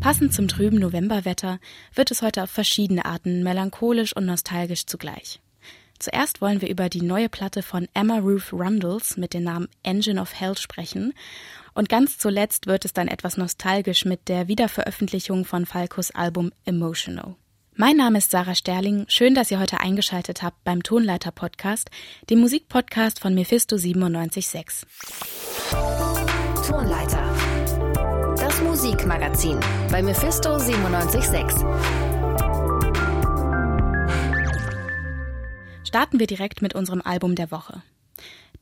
Passend zum trüben Novemberwetter wird es heute auf verschiedene Arten melancholisch und nostalgisch zugleich. Zuerst wollen wir über die neue Platte von Emma Ruth Rundles mit dem Namen Engine of Hell sprechen. Und ganz zuletzt wird es dann etwas nostalgisch mit der Wiederveröffentlichung von Falcos Album Emotional. Mein Name ist Sarah Sterling. Schön, dass ihr heute eingeschaltet habt beim Tonleiter Podcast, dem Musikpodcast von Mephisto 976. Tonleiter. Das Musikmagazin bei Mephisto 976. Starten wir direkt mit unserem Album der Woche.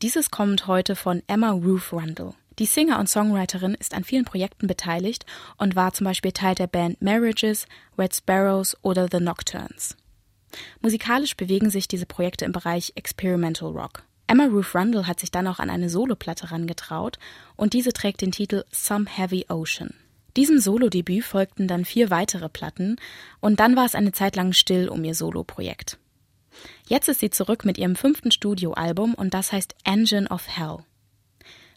Dieses kommt heute von Emma Ruth Rundle. Die Singer und Songwriterin ist an vielen Projekten beteiligt und war zum Beispiel Teil der Band Marriages, Red Sparrows oder The Nocturnes. Musikalisch bewegen sich diese Projekte im Bereich Experimental Rock. Emma Ruth Rundle hat sich dann auch an eine Soloplatte rangetraut und diese trägt den Titel Some Heavy Ocean. Diesem Solodebüt folgten dann vier weitere Platten und dann war es eine Zeit lang still um ihr Soloprojekt. Jetzt ist sie zurück mit ihrem fünften Studioalbum und das heißt Engine of Hell.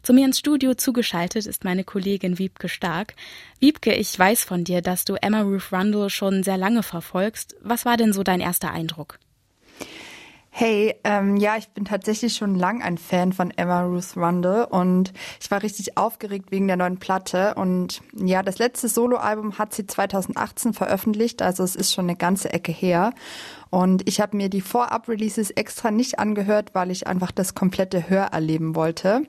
Zu mir ins Studio zugeschaltet ist meine Kollegin Wiebke Stark. Wiebke, ich weiß von dir, dass du Emma Ruth Rundle schon sehr lange verfolgst. Was war denn so dein erster Eindruck? Hey, ähm, ja, ich bin tatsächlich schon lang ein Fan von Emma Ruth Rundle und ich war richtig aufgeregt wegen der neuen Platte und ja, das letzte Soloalbum hat sie 2018 veröffentlicht, also es ist schon eine ganze Ecke her und ich habe mir die Vorab-Releases extra nicht angehört, weil ich einfach das komplette Hör erleben wollte.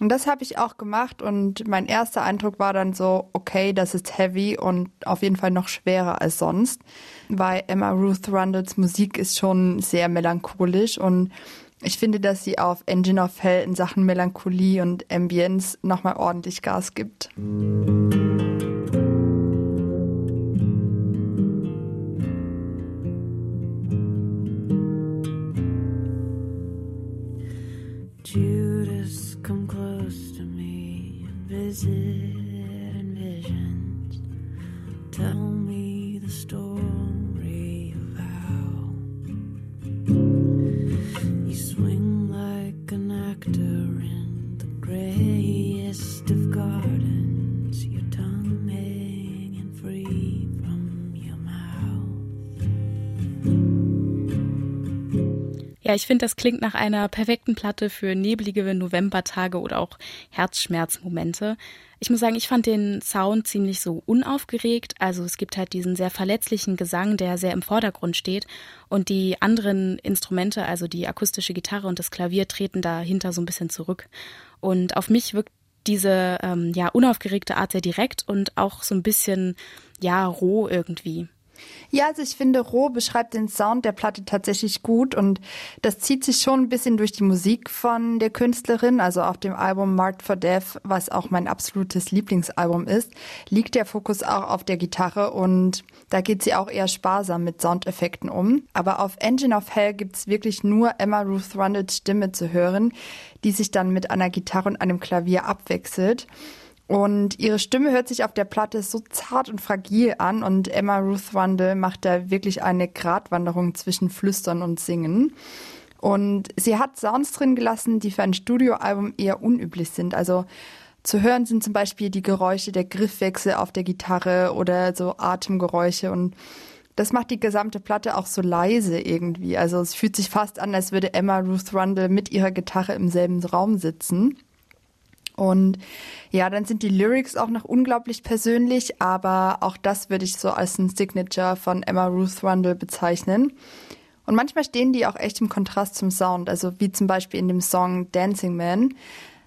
Und das habe ich auch gemacht und mein erster Eindruck war dann so, okay, das ist heavy und auf jeden Fall noch schwerer als sonst, weil Emma Ruth Rundles Musik ist schon sehr melancholisch und ich finde, dass sie auf Engine of Hell in Sachen Melancholie und Ambience nochmal ordentlich Gas gibt. the store. Ja, ich finde, das klingt nach einer perfekten Platte für neblige Novembertage oder auch Herzschmerzmomente. Ich muss sagen, ich fand den Sound ziemlich so unaufgeregt. Also es gibt halt diesen sehr verletzlichen Gesang, der sehr im Vordergrund steht. Und die anderen Instrumente, also die akustische Gitarre und das Klavier, treten dahinter so ein bisschen zurück. Und auf mich wirkt diese ähm, ja unaufgeregte Art sehr direkt und auch so ein bisschen ja roh irgendwie. Ja, also ich finde, Roh beschreibt den Sound der Platte tatsächlich gut und das zieht sich schon ein bisschen durch die Musik von der Künstlerin. Also auf dem Album Marked for Death, was auch mein absolutes Lieblingsalbum ist, liegt der Fokus auch auf der Gitarre und da geht sie auch eher sparsam mit Soundeffekten um. Aber auf Engine of Hell gibt's wirklich nur Emma Ruth Rundles Stimme zu hören, die sich dann mit einer Gitarre und einem Klavier abwechselt. Und ihre Stimme hört sich auf der Platte so zart und fragil an und Emma Ruth Rundle macht da wirklich eine Gratwanderung zwischen Flüstern und Singen. Und sie hat Sounds drin gelassen, die für ein Studioalbum eher unüblich sind. Also zu hören sind zum Beispiel die Geräusche der Griffwechsel auf der Gitarre oder so Atemgeräusche und das macht die gesamte Platte auch so leise irgendwie. Also es fühlt sich fast an, als würde Emma Ruth Rundle mit ihrer Gitarre im selben Raum sitzen. Und ja, dann sind die Lyrics auch noch unglaublich persönlich, aber auch das würde ich so als ein Signature von Emma Ruth Rundle bezeichnen. Und manchmal stehen die auch echt im Kontrast zum Sound, also wie zum Beispiel in dem Song Dancing Man.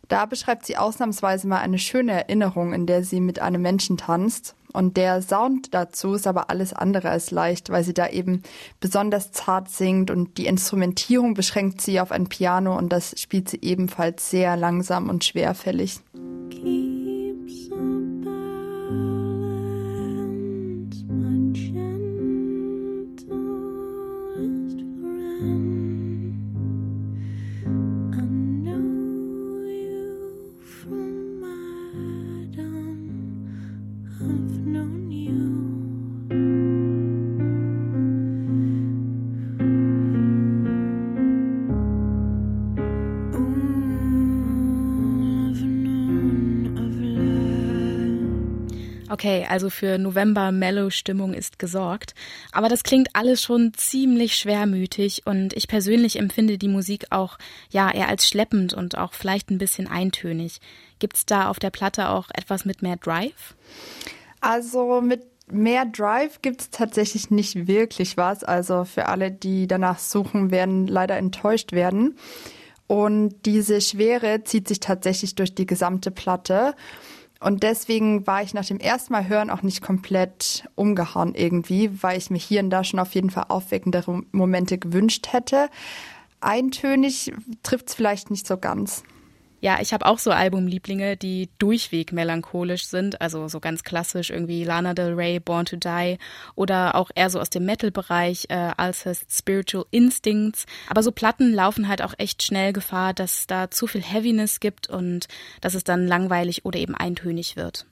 Da beschreibt sie ausnahmsweise mal eine schöne Erinnerung, in der sie mit einem Menschen tanzt. Und der Sound dazu ist aber alles andere als leicht, weil sie da eben besonders zart singt und die Instrumentierung beschränkt sie auf ein Piano und das spielt sie ebenfalls sehr langsam und schwerfällig. Okay, also für November Mellow Stimmung ist gesorgt. Aber das klingt alles schon ziemlich schwermütig und ich persönlich empfinde die Musik auch ja eher als schleppend und auch vielleicht ein bisschen eintönig. Gibt's da auf der Platte auch etwas mit mehr Drive? Also mit mehr Drive gibt's tatsächlich nicht wirklich was. Also für alle, die danach suchen, werden leider enttäuscht werden. Und diese Schwere zieht sich tatsächlich durch die gesamte Platte. Und deswegen war ich nach dem ersten Mal hören auch nicht komplett umgehauen irgendwie, weil ich mir hier und da schon auf jeden Fall aufweckendere Momente gewünscht hätte. Eintönig trifft es vielleicht nicht so ganz. Ja, ich habe auch so Albumlieblinge, die durchweg melancholisch sind, also so ganz klassisch irgendwie Lana Del Rey, Born to Die oder auch eher so aus dem Metal-Bereich, äh, Alcest Spiritual Instincts. Aber so Platten laufen halt auch echt schnell Gefahr, dass da zu viel Heaviness gibt und dass es dann langweilig oder eben eintönig wird.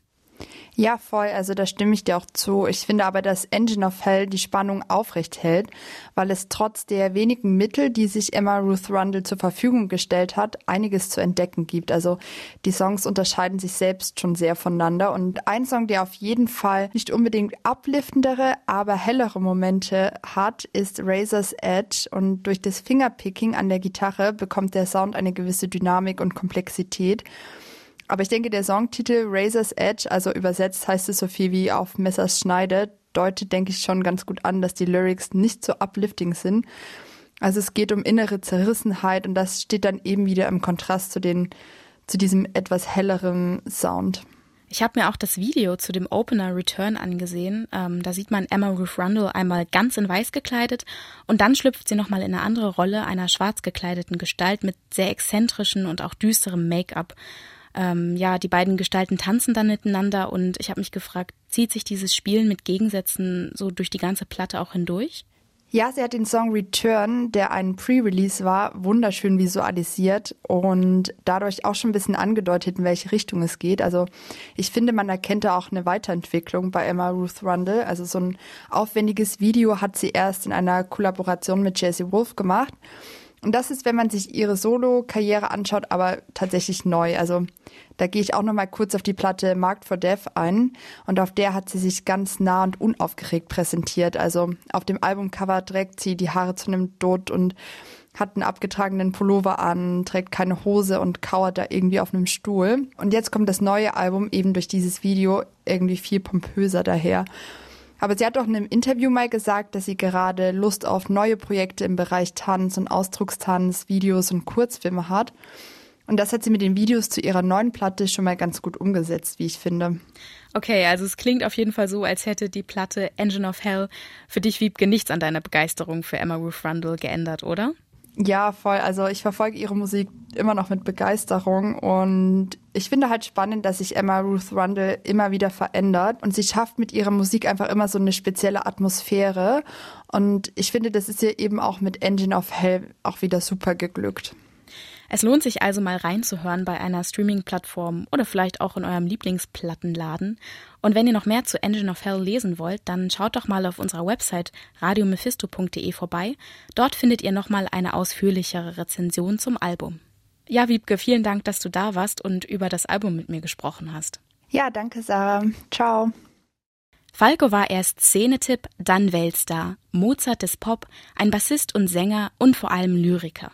Ja, voll. Also da stimme ich dir auch zu. Ich finde aber, dass Engine of Hell die Spannung aufrecht hält, weil es trotz der wenigen Mittel, die sich Emma Ruth Rundle zur Verfügung gestellt hat, einiges zu entdecken gibt. Also die Songs unterscheiden sich selbst schon sehr voneinander. Und ein Song, der auf jeden Fall nicht unbedingt upliftendere, aber hellere Momente hat, ist Razor's Edge. Und durch das Fingerpicking an der Gitarre bekommt der Sound eine gewisse Dynamik und Komplexität. Aber ich denke, der Songtitel Razor's Edge, also übersetzt heißt es so viel wie auf Messers Schneide, deutet, denke ich, schon ganz gut an, dass die Lyrics nicht so uplifting sind. Also es geht um innere Zerrissenheit und das steht dann eben wieder im Kontrast zu den, zu diesem etwas helleren Sound. Ich habe mir auch das Video zu dem Opener Return angesehen. Ähm, da sieht man Emma Ruth Rundle einmal ganz in weiß gekleidet und dann schlüpft sie nochmal in eine andere Rolle einer schwarz gekleideten Gestalt mit sehr exzentrischen und auch düsterem Make-up ähm, ja, die beiden Gestalten tanzen dann miteinander und ich habe mich gefragt, zieht sich dieses Spielen mit Gegensätzen so durch die ganze Platte auch hindurch? Ja, sie hat den Song Return, der ein Pre-Release war, wunderschön visualisiert und dadurch auch schon ein bisschen angedeutet, in welche Richtung es geht. Also ich finde, man erkennt da auch eine Weiterentwicklung bei Emma Ruth Rundle. Also so ein aufwendiges Video hat sie erst in einer Kollaboration mit Jesse Wolf gemacht. Und das ist, wenn man sich ihre Solo-Karriere anschaut, aber tatsächlich neu. Also da gehe ich auch noch mal kurz auf die Platte Marked for Death ein und auf der hat sie sich ganz nah und unaufgeregt präsentiert. Also auf dem Albumcover trägt sie die Haare zu einem Dutt und hat einen abgetragenen Pullover an, trägt keine Hose und kauert da irgendwie auf einem Stuhl. Und jetzt kommt das neue Album eben durch dieses Video irgendwie viel pompöser daher. Aber sie hat auch in einem Interview mal gesagt, dass sie gerade Lust auf neue Projekte im Bereich Tanz und Ausdruckstanz, Videos und Kurzfilme hat. Und das hat sie mit den Videos zu ihrer neuen Platte schon mal ganz gut umgesetzt, wie ich finde. Okay, also es klingt auf jeden Fall so, als hätte die Platte Engine of Hell für dich, Wiebke, nichts an deiner Begeisterung für Emma Ruth Rundle geändert, oder? Ja, voll. Also ich verfolge ihre Musik immer noch mit Begeisterung und ich finde halt spannend, dass sich Emma Ruth Rundle immer wieder verändert und sie schafft mit ihrer Musik einfach immer so eine spezielle Atmosphäre und ich finde, das ist ihr eben auch mit Engine of Hell auch wieder super geglückt. Es lohnt sich also mal reinzuhören bei einer Streaming-Plattform oder vielleicht auch in eurem Lieblingsplattenladen. Und wenn ihr noch mehr zu Engine of Hell lesen wollt, dann schaut doch mal auf unserer Website radiomephisto.de vorbei. Dort findet ihr nochmal eine ausführlichere Rezension zum Album. Ja, Wiebke, vielen Dank, dass du da warst und über das Album mit mir gesprochen hast. Ja, danke, Sarah. Ciao. Falco war erst Szenetipp, dann Weltstar, Mozart des Pop, ein Bassist und Sänger und vor allem Lyriker.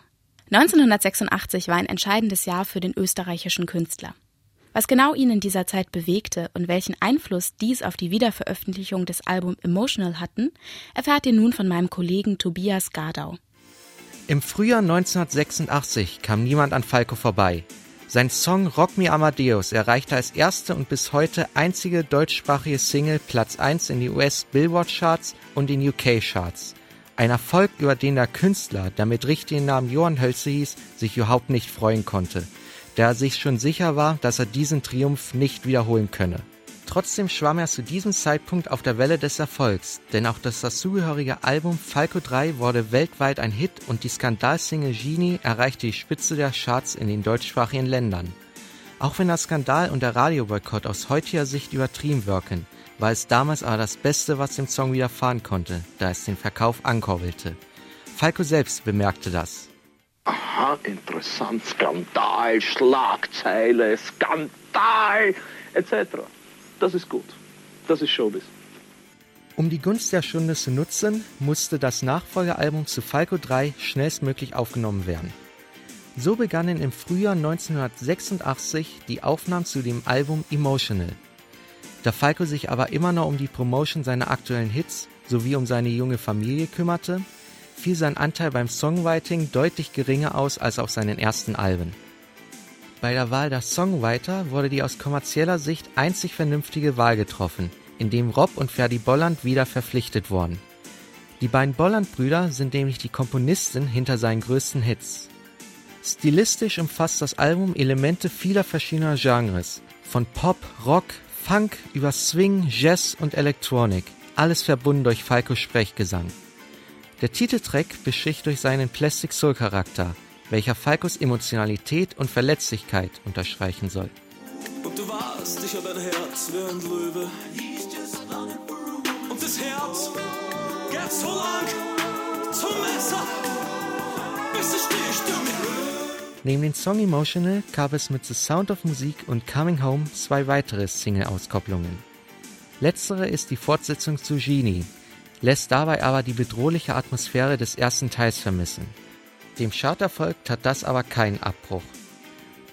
1986 war ein entscheidendes Jahr für den österreichischen Künstler. Was genau ihn in dieser Zeit bewegte und welchen Einfluss dies auf die Wiederveröffentlichung des Albums Emotional hatten, erfahrt ihr nun von meinem Kollegen Tobias Gardau. Im Frühjahr 1986 kam niemand an Falco vorbei. Sein Song Rock Me Amadeus erreichte als erste und bis heute einzige deutschsprachige Single Platz 1 in die US Billboard Charts und in UK Charts. Ein Erfolg, über den der Künstler, der mit richtigen Namen Johann Hölze hieß, sich überhaupt nicht freuen konnte, da er sich schon sicher war, dass er diesen Triumph nicht wiederholen könne. Trotzdem schwamm er zu diesem Zeitpunkt auf der Welle des Erfolgs, denn auch das dazugehörige Album Falco 3 wurde weltweit ein Hit und die Skandalsingle Genie erreichte die Spitze der Charts in den deutschsprachigen Ländern. Auch wenn der Skandal und der Radioboykott aus heutiger Sicht übertrieben wirken, war es damals aber das Beste, was dem Song widerfahren konnte, da es den Verkauf ankurbelte. Falco selbst bemerkte das. Aha, interessant, Skandal, Schlagzeile, Skandal, etc. Das ist gut. Das ist Showbiz. Um die Gunst der Stunde zu nutzen, musste das Nachfolgealbum zu Falco 3 schnellstmöglich aufgenommen werden. So begannen im Frühjahr 1986 die Aufnahmen zu dem Album Emotional. Da Falco sich aber immer noch um die Promotion seiner aktuellen Hits sowie um seine junge Familie kümmerte, fiel sein Anteil beim Songwriting deutlich geringer aus als auf seinen ersten Alben. Bei der Wahl der Songwriter wurde die aus kommerzieller Sicht einzig vernünftige Wahl getroffen – in dem Rob und Ferdi Bolland wieder verpflichtet wurden. Die beiden Bolland-Brüder sind nämlich die Komponisten hinter seinen größten Hits. Stilistisch umfasst das Album Elemente vieler verschiedener Genres, von Pop, Rock, Funk über Swing, Jazz und Elektronik, alles verbunden durch Falcos Sprechgesang. Der Titeltrack beschicht durch seinen Plastic Soul Charakter, welcher Falcos Emotionalität und Verletzlichkeit unterstreichen soll. Und du warst, ich hab ein Herz wie ein Löwe. Und das Herz geht so lang zum Messer, bis es sticht Neben dem Song Emotional gab es mit The Sound of Musik und Coming Home zwei weitere Single-Auskopplungen. Letztere ist die Fortsetzung zu Genie, lässt dabei aber die bedrohliche Atmosphäre des ersten Teils vermissen. Dem Charterfolg tat das aber keinen Abbruch.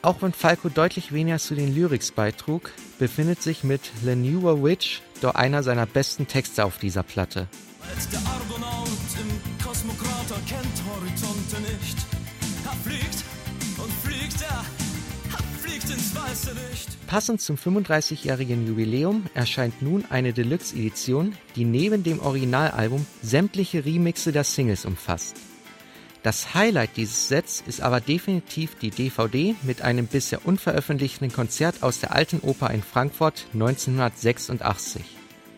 Auch wenn Falco deutlich weniger zu den Lyrics beitrug, befindet sich mit Le Newer Witch doch einer seiner besten Texte auf dieser Platte. Als der Argonaut im Kosmokrater kennt Horizonte nicht. Er fliegt und fliegt, er, fliegt ins weiße Licht. Passend zum 35-jährigen Jubiläum erscheint nun eine Deluxe-Edition, die neben dem Originalalbum sämtliche Remixe der Singles umfasst. Das Highlight dieses Sets ist aber definitiv die DVD mit einem bisher unveröffentlichten Konzert aus der Alten Oper in Frankfurt 1986.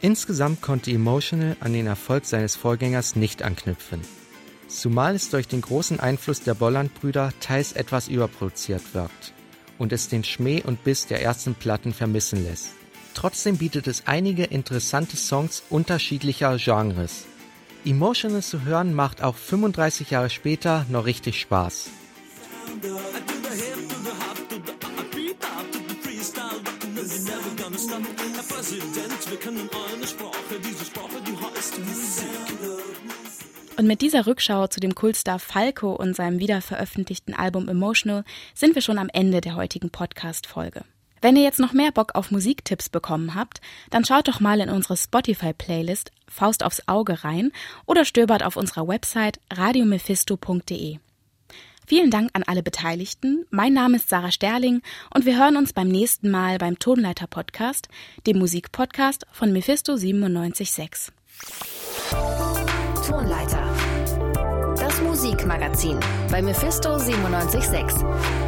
Insgesamt konnte Emotional an den Erfolg seines Vorgängers nicht anknüpfen. Zumal es durch den großen Einfluss der Bolland-Brüder teils etwas überproduziert wirkt und es den Schmäh und Biss der ersten Platten vermissen lässt. Trotzdem bietet es einige interessante Songs unterschiedlicher Genres, Emotional zu hören macht auch 35 Jahre später noch richtig Spaß. Und mit dieser Rückschau zu dem Kultstar Falco und seinem wiederveröffentlichten Album Emotional sind wir schon am Ende der heutigen Podcast-Folge. Wenn ihr jetzt noch mehr Bock auf Musiktipps bekommen habt, dann schaut doch mal in unsere Spotify-Playlist Faust aufs Auge rein oder stöbert auf unserer Website radiomephisto.de. Vielen Dank an alle Beteiligten. Mein Name ist Sarah Sterling und wir hören uns beim nächsten Mal beim Tonleiter Podcast, dem Musikpodcast von Mephisto 976. Tonleiter. Musikmagazin bei Mephisto 976.